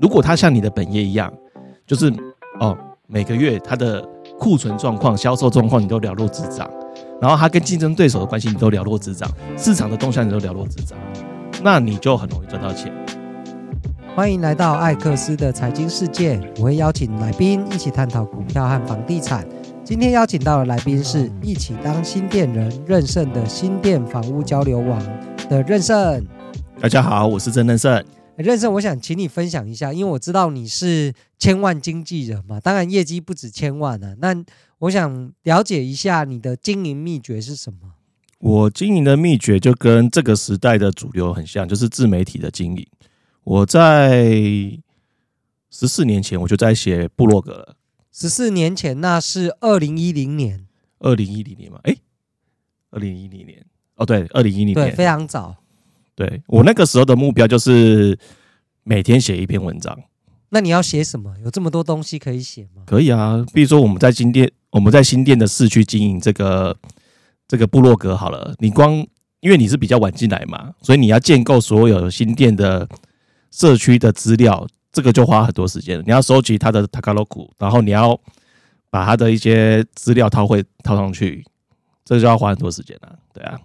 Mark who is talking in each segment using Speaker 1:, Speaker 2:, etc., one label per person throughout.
Speaker 1: 如果他像你的本业一样，就是哦，每个月他的库存状况、销售状况你都了若指掌，然后他跟竞争对手的关系你都了若指掌，市场的动向你都了若指掌，那你就很容易赚到钱。
Speaker 2: 欢迎来到艾克斯的财经世界，我会邀请来宾一起探讨股票和房地产。今天邀请到的来宾是一起当新店人任盛的新店房屋交流网的任盛。
Speaker 1: 大家好，我是郑任盛。
Speaker 2: 任盛，我想请你分享一下，因为我知道你是千万经纪人嘛，当然业绩不止千万啊。那我想了解一下你的经营秘诀是什么？
Speaker 1: 我经营的秘诀就跟这个时代的主流很像，就是自媒体的经营。我在十四年前我就在写部落格了。
Speaker 2: 十四年前，那是二零一零年。
Speaker 1: 二零一零年嘛？哎，二零一零年。哦，对，二零一零年，
Speaker 2: 对，非常早。
Speaker 1: 对，我那个时候的目标就是每天写一篇文章。
Speaker 2: 那你要写什么？有这么多东西可以写吗？
Speaker 1: 可以啊，比如说我们在新店，我们在新店的市区经营这个这个部落格好了。你光因为你是比较晚进来嘛，所以你要建构所有新店的社区的资料，这个就花很多时间。你要收集它的塔卡洛库，然后你要把它的一些资料套会套上去，这个就要花很多时间了。对啊。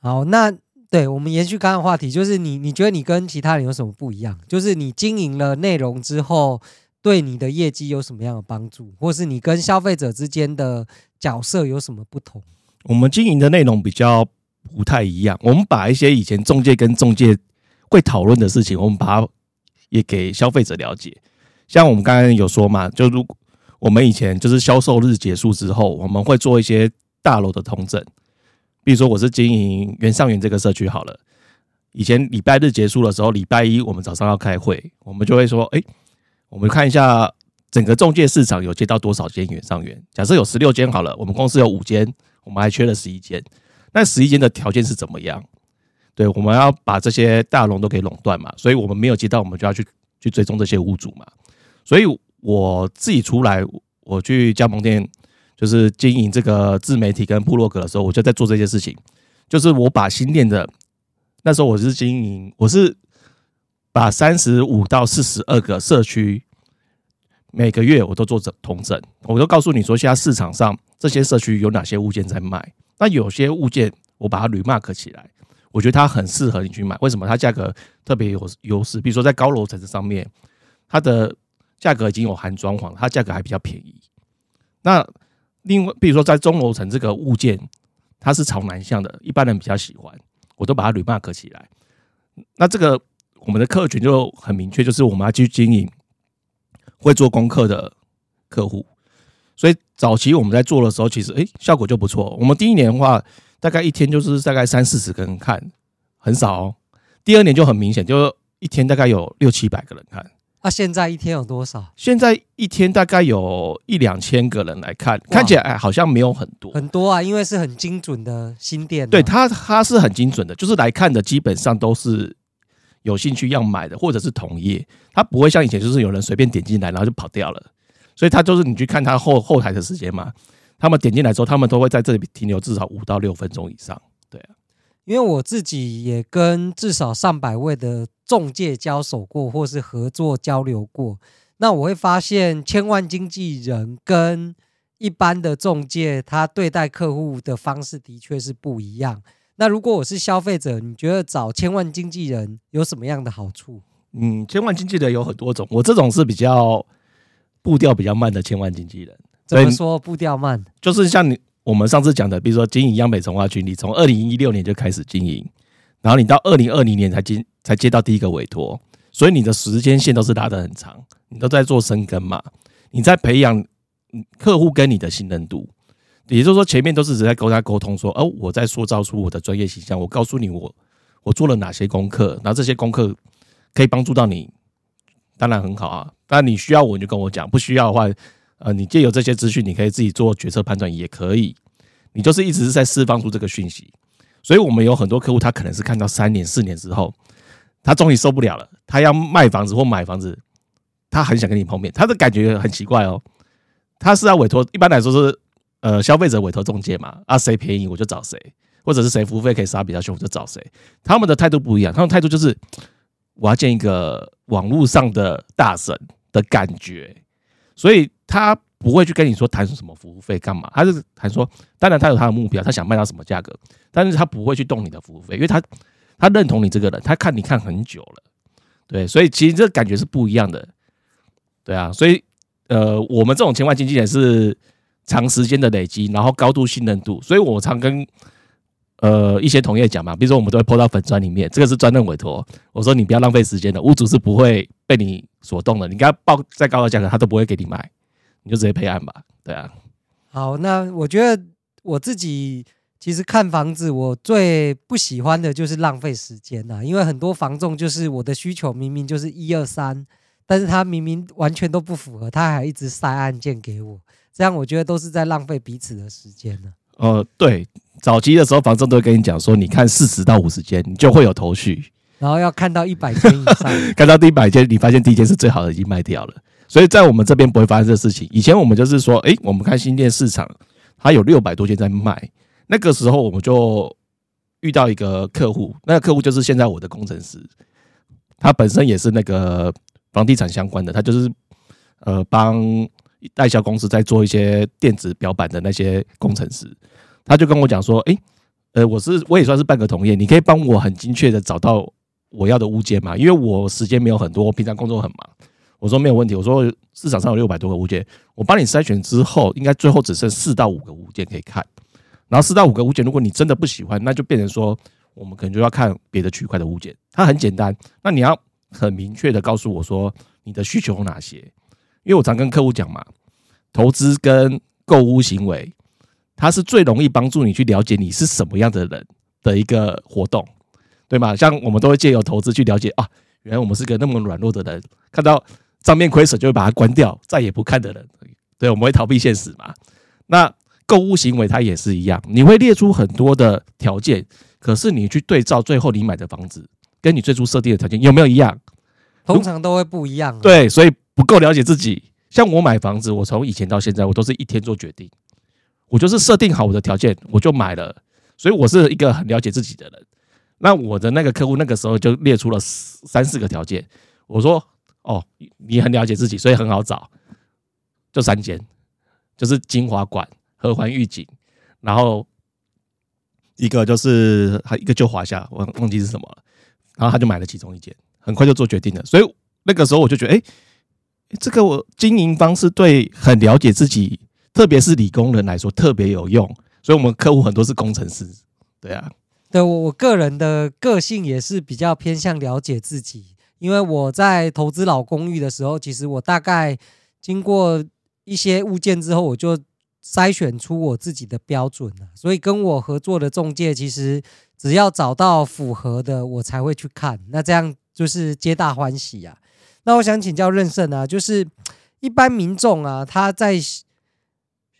Speaker 2: 好，那。对，我们延续刚刚的话题，就是你你觉得你跟其他人有什么不一样？就是你经营了内容之后，对你的业绩有什么样的帮助，或是你跟消费者之间的角色有什么不同？
Speaker 1: 我们经营的内容比较不太一样，我们把一些以前中介跟中介会讨论的事情，我们把它也给消费者了解。像我们刚刚有说嘛，就如果我们以前就是销售日结束之后，我们会做一些大楼的通证。比如说我是经营原上元这个社区好了，以前礼拜日结束的时候，礼拜一我们早上要开会，我们就会说，哎，我们看一下整个中介市场有接到多少间原上元。假设有十六间好了，我们公司有五间，我们还缺了十一间，那十一间的条件是怎么样？对，我们要把这些大龙都给垄断嘛，所以我们没有接到，我们就要去去追踪这些屋主嘛。所以我自己出来，我去加盟店。就是经营这个自媒体跟部落格的时候，我就在做这件事情。就是我把新店的那时候我是经营，我是把三十五到四十二个社区每个月我都做整统整，我都告诉你说，现在市场上这些社区有哪些物件在卖。那有些物件我把它 remark 起来，我觉得它很适合你去买。为什么？它价格特别有优势。比如说在高楼层上面，它的价格已经有含装潢，它价格还比较便宜。那另外，比如说在中楼层这个物件，它是朝南向的，一般人比较喜欢，我都把它 remark 起来。那这个我们的客群就很明确，就是我们要去经营会做功课的客户。所以早期我们在做的时候，其实诶效果就不错。我们第一年的话，大概一天就是大概三四十个人看，很少哦。第二年就很明显，就一天大概有六七百个人看。
Speaker 2: 那、啊、现在一天有多少？
Speaker 1: 现在一天大概有一两千个人来看，看起来哎好像没有很多，
Speaker 2: 很多啊，因为是很精准的新店。
Speaker 1: 对，他，他是很精准的，就是来看的基本上都是有兴趣要买的，或者是同业，他不会像以前就是有人随便点进来然后就跑掉了，所以他就是你去看他后后台的时间嘛，他们点进来之后，他们都会在这里停留至少五到六分钟以上。
Speaker 2: 因为我自己也跟至少上百位的。中介交手过，或是合作交流过，那我会发现，千万经纪人跟一般的中介，他对待客户的方式的确是不一样。那如果我是消费者，你觉得找千万经纪人有什么样的好处？
Speaker 1: 嗯，千万经纪人有很多种，我这种是比较步调比较慢的千万经纪人。
Speaker 2: 怎么说步调慢？
Speaker 1: 就是像你我们上次讲的，比如说经营央美从化区，你从二零一六年就开始经营。然后你到二零二零年才接才接到第一个委托，所以你的时间线都是拉得很长，你都在做深耕嘛，你在培养客户跟你的信任度，也就是说前面都是只在跟他沟通说，哦，我在塑造出我的专业形象，我告诉你我我做了哪些功课，然后这些功课可以帮助到你，当然很好啊，当然你需要我你就跟我讲，不需要的话，呃，你借由这些资讯，你可以自己做决策判断也可以，你就是一直是在释放出这个讯息。所以，我们有很多客户，他可能是看到三年、四年之后，他终于受不了了，他要卖房子或买房子，他很想跟你碰面。他的感觉很奇怪哦，他是要委托，一般来说是呃消费者委托中介嘛，啊谁便宜我就找谁，或者是谁服务费可以杀比较凶我就找谁。他们的态度不一样，他们态度就是我要见一个网络上的大神的感觉，所以他不会去跟你说谈什么服务费干嘛，他是谈说，当然他有他的。目标，他想卖到什么价格，但是他不会去动你的。服务费，因为他他认同你这个人，他看你看很久了，对，所以其实这感觉是不一样的，对啊，所以呃，我们这种千万经纪人是长时间的。累积，然后高度信任度，所以我常跟。呃，一些同业讲嘛，比如说我们都会泼到粉砖里面，这个是专任委托。我说你不要浪费时间的，屋主是不会被你所动的。你给他报再高的。价格，他都不会给你买，你就直接备案吧。对啊。
Speaker 2: 好，那我觉得我自己其实看房子，我最不喜欢的就是浪费时间呐，因为很多房仲就是我的需求明明就是一二三，但是他明明完全都不符合，他还一直塞案件给我，这样我觉得都是在浪费彼此的时间呢。
Speaker 1: 呃，对。早期的时候，房仲都会跟你讲说，你看四十到五十间，你就会有头绪，
Speaker 2: 然后要看到一百间以上，
Speaker 1: 看到第一百间，你发现第一间是最好的，已经卖掉了。所以在我们这边不会发生这事情。以前我们就是说，诶，我们看新店市场，它有六百多间在卖，那个时候我们就遇到一个客户，那个客户就是现在我的工程师，他本身也是那个房地产相关的，他就是呃帮代销公司在做一些电子表板的那些工程师。他就跟我讲说，诶，呃，我是我也算是半个同业，你可以帮我很精确的找到我要的物件吗？因为我时间没有很多，我平常工作很忙。我说没有问题，我说市场上有六百多个物件，我帮你筛选之后，应该最后只剩四到五个物件可以看。然后四到五个物件，如果你真的不喜欢，那就变成说我们可能就要看别的区块的物件。它很简单，那你要很明确的告诉我说你的需求有哪些，因为我常跟客户讲嘛，投资跟购物行为。它是最容易帮助你去了解你是什么样的人的一个活动，对吗？像我们都会借由投资去了解啊，原来我们是个那么软弱的人，看到账面亏损就会把它关掉，再也不看的人，对，我们会逃避现实嘛。那购物行为它也是一样，你会列出很多的条件，可是你去对照最后你买的房子，跟你最初设定的条件有没有一样？
Speaker 2: 通常都会不一样。
Speaker 1: 对，所以不够了解自己。像我买房子，我从以前到现在，我都是一天做决定。我就是设定好我的条件，我就买了，所以我是一个很了解自己的人。那我的那个客户那个时候就列出了三四个条件，我说：“哦，你很了解自己，所以很好找，就三间，就是金华馆、合欢御景，然后一个就是还一个就华夏，我忘记是什么了。然后他就买了其中一间，很快就做决定了。所以那个时候我就觉得，哎，这个我经营方式对很了解自己。”特别是理工人来说特别有用，所以我们客户很多是工程师，对啊，
Speaker 2: 对我我个人的个性也是比较偏向了解自己，因为我在投资老公寓的时候，其实我大概经过一些物件之后，我就筛选出我自己的标准了，所以跟我合作的中介，其实只要找到符合的，我才会去看，那这样就是皆大欢喜啊。那我想请教任胜啊，就是一般民众啊，他在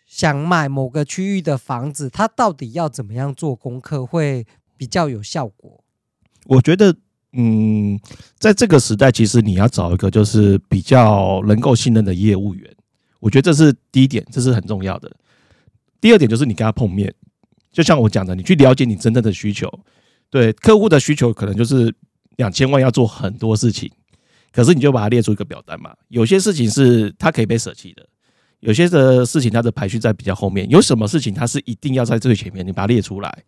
Speaker 2: 想买某个区域的房子，他到底要怎么样做功课会比较有效果？
Speaker 1: 我觉得，嗯，在这个时代，其实你要找一个就是比较能够信任的业务员，我觉得这是第一点，这是很重要的。第二点就是你跟他碰面，就像我讲的，你去了解你真正的需求。对，客户的需求可能就是两千万要做很多事情，可是你就把它列出一个表单嘛，有些事情是他可以被舍弃的。有些的事情，它的排序在比较后面。有什么事情，它是一定要在最前面，你把它列出来，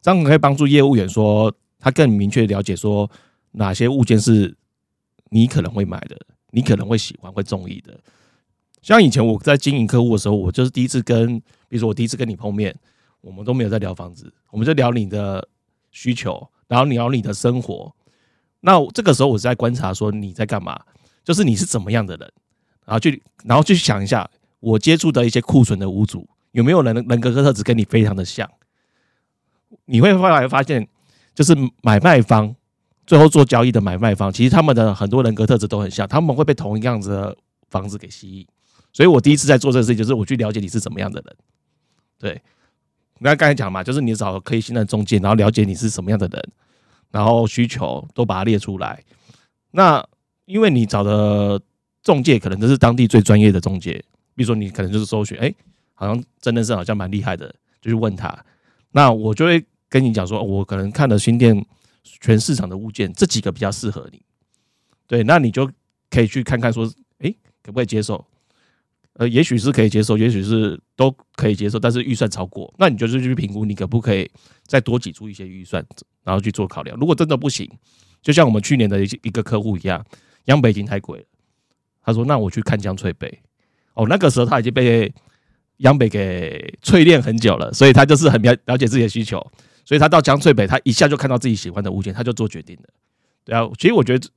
Speaker 1: 这样可以帮助业务员说，他更明确了解说哪些物件是你可能会买的，你可能会喜欢、会中意的。像以前我在经营客户的时候，我就是第一次跟，比如说我第一次跟你碰面，我们都没有在聊房子，我们就聊你的需求，然后聊你的生活。那这个时候我是在观察说你在干嘛，就是你是怎么样的人，然后去，然后去想一下。我接触的一些库存的屋主，有没有人人格特质跟你非常的像？你会后来发现，就是买卖方最后做交易的买卖方，其实他们的很多人格特质都很像，他们会被同一样子的房子给吸引。所以我第一次在做这个事情，就是我去了解你是怎么样的人。对，那刚才讲嘛，就是你找可以信任中介，然后了解你是什么样的人，然后需求都把它列出来。那因为你找的中介可能都是当地最专业的中介。比如说，你可能就是搜寻，哎，好像真的是好像蛮厉害的，就去问他。那我就会跟你讲说，我可能看了新店全市场的物件，这几个比较适合你。对，那你就可以去看看说，哎，可不可以接受？呃，也许是可以接受，也许是都可以接受，但是预算超过，那你就是去评估，你可不可以再多挤出一些预算，然后去做考量。如果真的不行，就像我们去年的一一个客户一样，央北已经太贵了，他说那我去看江翠北。哦，那个时候他已经被央北给淬炼很久了，所以他就是很了了解自己的需求，所以他到江翠北，他一下就看到自己喜欢的物件，他就做决定了。对啊，其实我觉得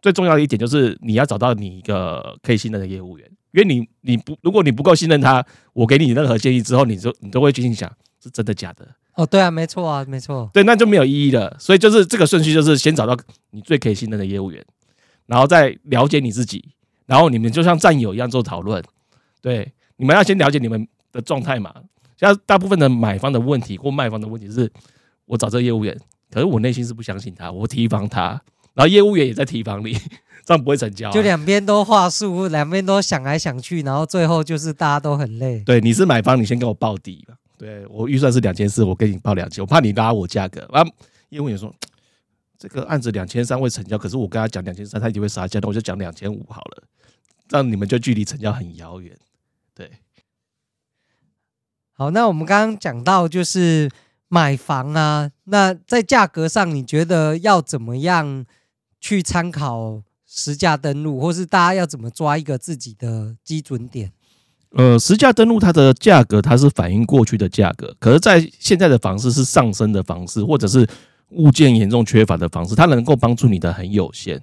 Speaker 1: 最重要的一点就是你要找到你一个可以信任的业务员。因为你你不如果你不够信任他，我给你任何建议之后，你就你都会去心想是真的假的？
Speaker 2: 哦，对啊，没错啊，没错，
Speaker 1: 对，那就没有意义了。所以就是这个顺序，就是先找到你最可以信任的业务员，然后再了解你自己，然后你们就像战友一样做讨论。对，你们要先了解你们的状态嘛。像大部分的买方的问题或卖方的问题是，我找这个业务员，可是我内心是不相信他，我提防他，然后业务员也在提防你。这样不会成交，啊，
Speaker 2: 就两边都话术，两边都想来想去，然后最后就是大家都很累。
Speaker 1: 对，你是买方，你先给我报底吧。对，我预算是两千四，我给你报两千，我怕你拉我价格。啊，业务员说这个案子两千三会成交，可是我跟他讲两千三，他一定会杀价，那我就讲两千五好了，这样你们就距离成交很遥远。
Speaker 2: 好，那我们刚刚讲到就是买房啊，那在价格上，你觉得要怎么样去参考？实价登录，或是大家要怎么抓一个自己的基准点？
Speaker 1: 呃，实价登录它的价格，它是反映过去的价格，可是，在现在的房市是上升的房市，或者是物件严重缺乏的房市，它能够帮助你的很有限。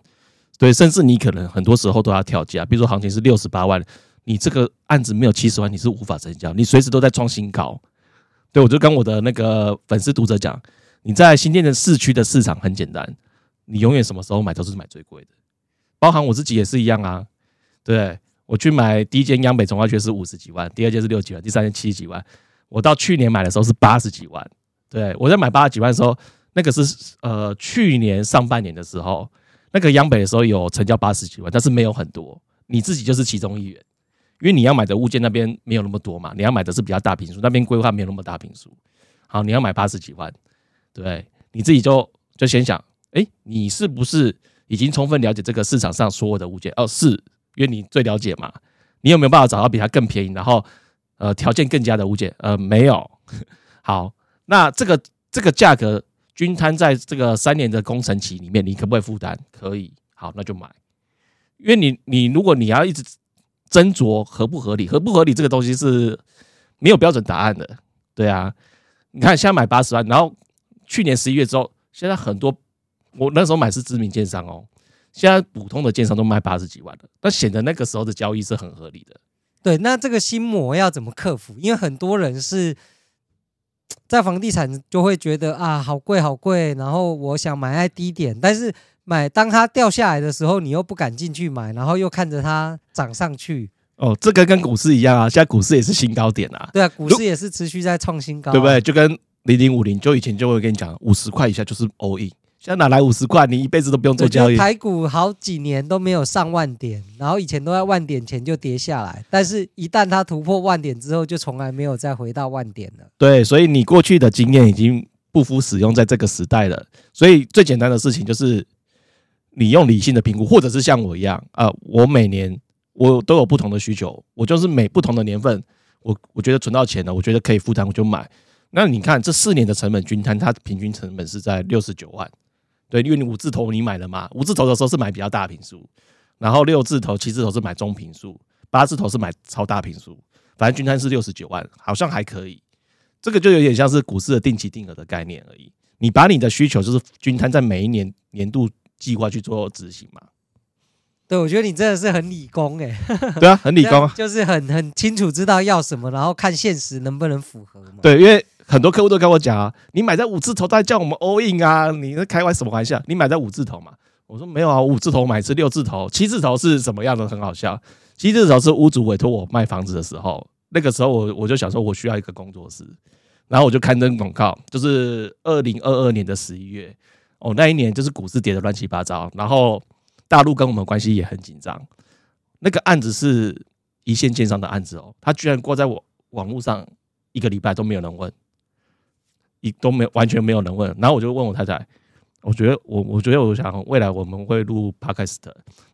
Speaker 1: 对，甚至你可能很多时候都要跳价，比如说行情是六十八万，你这个案子没有七十万，你是无法成交，你随时都在创新高。对，我就跟我的那个粉丝读者讲，你在新店的市区的市场很简单，你永远什么时候买都是买最贵的。包含我自己也是一样啊，对，我去买第一间央北从化区是五十几万，第二间是六几万，第三间七几万。我到去年买的时候是八十几万，对，我在买八十几万的时候，那个是呃去年上半年的时候，那个央北的时候有成交八十几万，但是没有很多。你自己就是其中一员，因为你要买的物件那边没有那么多嘛，你要买的是比较大平数，那边规划没有那么大平数。好，你要买八十几万，对，你自己就就先想，哎，你是不是？已经充分了解这个市场上所有的物件哦，是因为你最了解嘛？你有没有办法找到比它更便宜，然后呃条件更加的物件？呃，没有。好，那这个这个价格均摊在这个三年的工程期里面，你可不可以负担？可以。好，那就买。因为你你如果你要一直斟酌合不合理，合不合理这个东西是没有标准答案的。对啊，你看现在买八十万，然后去年十一月之后，现在很多。我那时候买是知名建商哦，现在普通的建商都卖八十几万了，那显得那个时候的交易是很合理的。
Speaker 2: 对，那这个心魔要怎么克服？因为很多人是在房地产就会觉得啊，好贵好贵，然后我想买在低点，但是买当它掉下来的时候，你又不敢进去买，然后又看着它涨上去。
Speaker 1: 哦，这个跟股市一样啊，现在股市也是新高点啊。
Speaker 2: 对啊，股市也是持续在创新高啊，
Speaker 1: 对不对？就跟零零五零，就以前就会跟你讲，五十块以下就是 all in。现在哪来五十块？你一辈子都不用做交易。
Speaker 2: 台股好几年都没有上万点，然后以前都在万点前就跌下来，但是一旦它突破万点之后，就从来没有再回到万点了。
Speaker 1: 对，所以你过去的经验已经不敷使用在这个时代了。所以最简单的事情就是，你用理性的评估，或者是像我一样啊、我每年我都有不同的需求，我就是每不同的年份，我我觉得存到钱了，我觉得可以负担，我就买。那你看这四年的成本均摊，它平均成本是在六十九万。对，因为你五字头你买了嘛，五字头的时候是买比较大平数，然后六字头、七字头是买中平数，八字头是买超大平数，反正均摊是六十九万，好像还可以。这个就有点像是股市的定期定额的概念而已。你把你的需求就是均摊在每一年年度计划去做执行嘛。
Speaker 2: 对，我觉得你真的是很理工哎。
Speaker 1: 对啊，很理工，
Speaker 2: 就是很很清楚知道要什么，然后看现实能不能符合嘛。
Speaker 1: 对，因为。很多客户都跟我讲啊，你买在五字头，他叫我们 all in 啊，你在开玩什么玩笑？你买在五字头嘛？我说没有啊，五字头买是六字头，七字头是什么样的？很好笑，七字头是屋主委托我卖房子的时候，那个时候我我就想说，我需要一个工作室，然后我就刊登广告，就是二零二二年的十一月，哦，那一年就是股市跌得乱七八糟，然后大陆跟我们关系也很紧张，那个案子是一线建商的案子哦，他居然挂在我网络上一个礼拜都没有人问。一都没完全没有人问，然后我就问我太太，我觉得我我觉得我想未来我们会录 Podcast，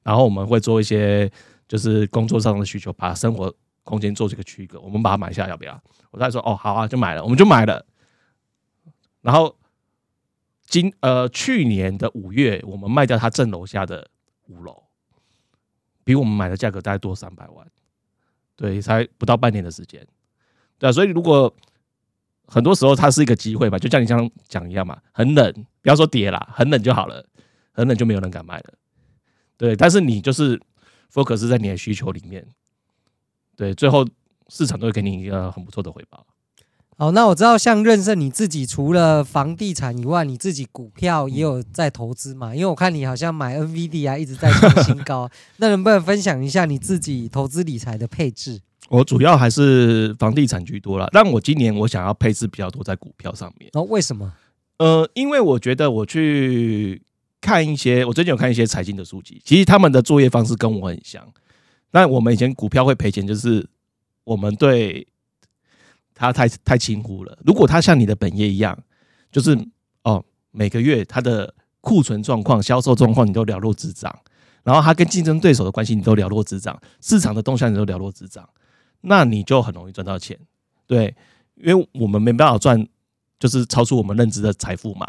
Speaker 1: 然后我们会做一些就是工作上的需求，把生活空间做这个区隔。我们把它买下要不要？我太太说哦，好啊，就买了，我们就买了。然后今呃去年的五月，我们卖掉他正楼下的五楼，比我们买的价格大概多三百万，对，才不到半年的时间，对啊，所以如果。很多时候它是一个机会吧，就像你这样讲一样嘛。很冷，不要说跌啦，很冷就好了，很冷就没有人敢买了。对，但是你就是 focus 在你的需求里面，对，最后市场都会给你一个很不错的回报。
Speaker 2: 好，那我知道像任胜你自己除了房地产以外，你自己股票也有在投资嘛？因为我看你好像买 NVD 啊，一直在创新高。那能不能分享一下你自己投资理财的配置？
Speaker 1: 我主要还是房地产居多啦，但我今年我想要配置比较多在股票上面。
Speaker 2: 哦，为什么？
Speaker 1: 呃，因为我觉得我去看一些，我最近有看一些财经的书籍，其实他们的作业方式跟我很像。那我们以前股票会赔钱，就是我们对它太太轻忽了。如果它像你的本业一样，就是哦，每个月它的库存状况、销售状况你都了若指掌，然后它跟竞争对手的关系你都了若指掌，市场的动向你都了若指掌。那你就很容易赚到钱，对，因为我们没办法赚，就是超出我们认知的财富嘛。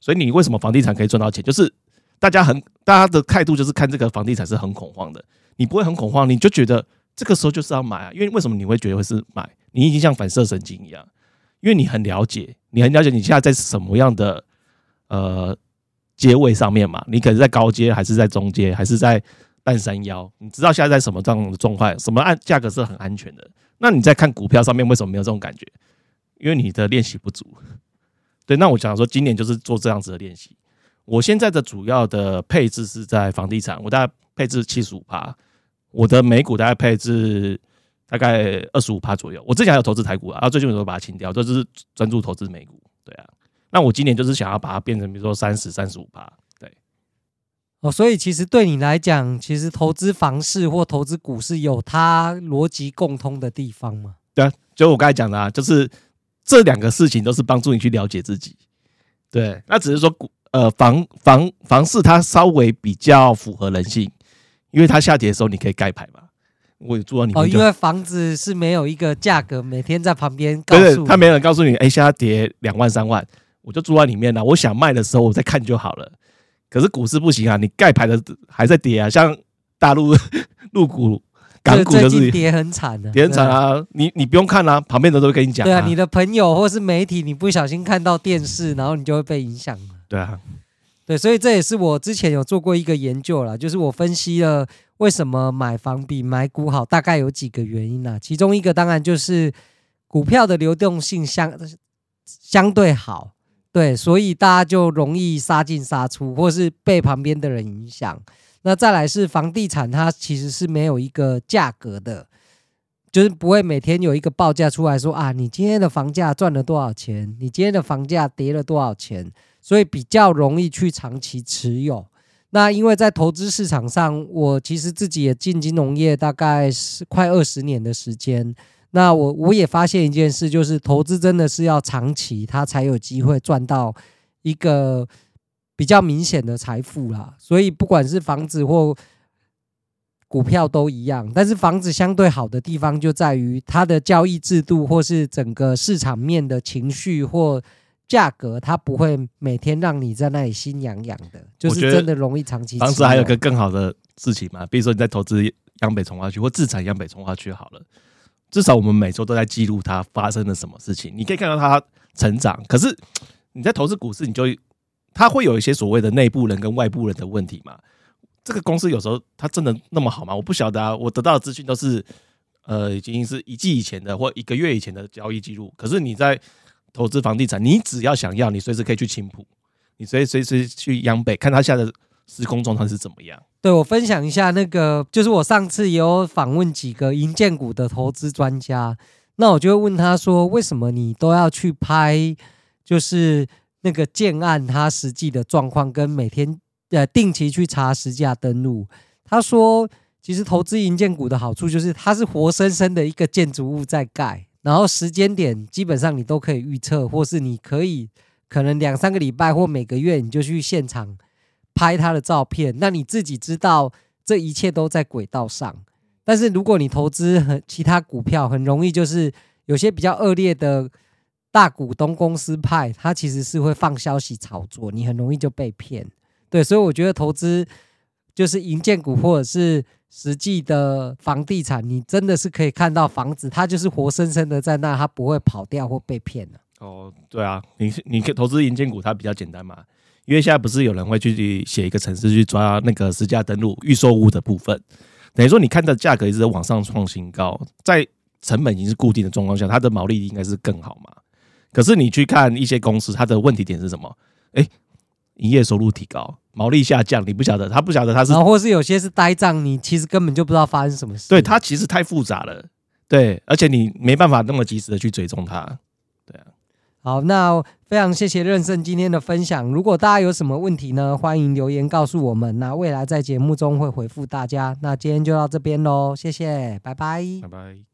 Speaker 1: 所以你为什么房地产可以赚到钱？就是大家很大家的态度就是看这个房地产是很恐慌的，你不会很恐慌，你就觉得这个时候就是要买啊。因为为什么你会觉得会是买？你已经像反射神经一样，因为你很了解，你很了解你现在在什么样的呃阶位上面嘛？你可能在高阶，还是在中阶，还是在？半山腰，你知道现在在什么状的状况？什么按价格是很安全的？那你在看股票上面为什么没有这种感觉？因为你的练习不足。对，那我想说，今年就是做这样子的练习。我现在的主要的配置是在房地产，我大概配置七十五趴，我的美股大概配置大概二十五趴左右。我之前还有投资台股啊，最近我都把它清掉，这就是专注投资美股。对啊，那我今年就是想要把它变成，比如说三十、三十五趴。
Speaker 2: 对哦，所以其实对你来讲，其实投资房市或投资股市有它逻辑共通的地方吗？
Speaker 1: 对啊，就我刚才讲的啊，就是这两个事情都是帮助你去了解自己。对，那只是说股呃房房房市它稍微比较符合人性，因为它下跌的时候你可以盖牌嘛。我也住到里面。
Speaker 2: 哦，因为房子是没有一个价格，每天在旁边告
Speaker 1: 诉他没人告诉你，哎，现在跌两万三万，我就住在里面了。我想卖的时候，我再看就好了。可是股市不行啊，你盖牌的还在跌啊，像大陆入股、港股就是
Speaker 2: 跌很惨的，
Speaker 1: 跌很惨啊！你你不用看啊，旁边的都会跟你讲。
Speaker 2: 对啊，你的朋友或是媒体，你不小心看到电视，然后你就会被影响了。
Speaker 1: 对啊，
Speaker 2: 对，所以这也是我之前有做过一个研究啦，就是我分析了为什么买房比买股好，大概有几个原因啦。其中一个当然就是股票的流动性相相对好。对，所以大家就容易杀进杀出，或是被旁边的人影响。那再来是房地产，它其实是没有一个价格的，就是不会每天有一个报价出来说啊，你今天的房价赚了多少钱，你今天的房价跌了多少钱，所以比较容易去长期持有。那因为在投资市场上，我其实自己也进金融业大概是快二十年的时间。那我我也发现一件事，就是投资真的是要长期，它才有机会赚到一个比较明显的财富啦。所以不管是房子或股票都一样，但是房子相对好的地方就在于它的交易制度，或是整个市场面的情绪或价格，它不会每天让你在那里心痒痒的，就是真的容易长期。
Speaker 1: 当时还有个更好的事情嘛，比如说你在投资央北从化区或自产央北从化区好了。至少我们每周都在记录它发生了什么事情，你可以看到它成长。可是你在投资股市，你就它会有一些所谓的内部人跟外部人的问题嘛？这个公司有时候它真的那么好吗？我不晓得啊。我得到的资讯都是呃已经是一季以前的或一个月以前的交易记录。可是你在投资房地产，你只要想要，你随时可以去青浦，你随随时去央北看它下的施工状态是怎么样。
Speaker 2: 对，我分享一下那个，就是我上次有访问几个银建股的投资专家，那我就会问他说，为什么你都要去拍，就是那个建案它实际的状况，跟每天呃定期去查实价登录。他说，其实投资银建股的好处就是它是活生生的一个建筑物在盖，然后时间点基本上你都可以预测，或是你可以可能两三个礼拜或每个月你就去现场拍他的照片，那你自己知道这一切都在轨道上。但是如果你投资很其他股票，很容易就是有些比较恶劣的大股东公司派，他其实是会放消息炒作，你很容易就被骗。对，所以我觉得投资就是银建股或者是实际的房地产，你真的是可以看到房子，它就是活生生的在那，它不会跑掉或被骗的。
Speaker 1: 哦，对啊，你你可投资银建股，它比较简单嘛，因为现在不是有人会去写一个程式去抓那个实价登录预售屋的部分，等于说你看的价格一直在往上创新高，在成本已经是固定的状况下，它的毛利应该是更好嘛。可是你去看一些公司，它的问题点是什么？哎，营业收入提高，毛利下降，你不晓得，他不晓得他是，
Speaker 2: 然后或是有些是呆账，你其实根本就不知道发生什么事。
Speaker 1: 对，它其实太复杂了，对，而且你没办法那么及时的去追踪它，对啊。
Speaker 2: 好，那非常谢谢任胜今天的分享。如果大家有什么问题呢，欢迎留言告诉我们。那未来在节目中会回复大家。那今天就到这边喽，谢谢，拜拜，
Speaker 1: 拜拜。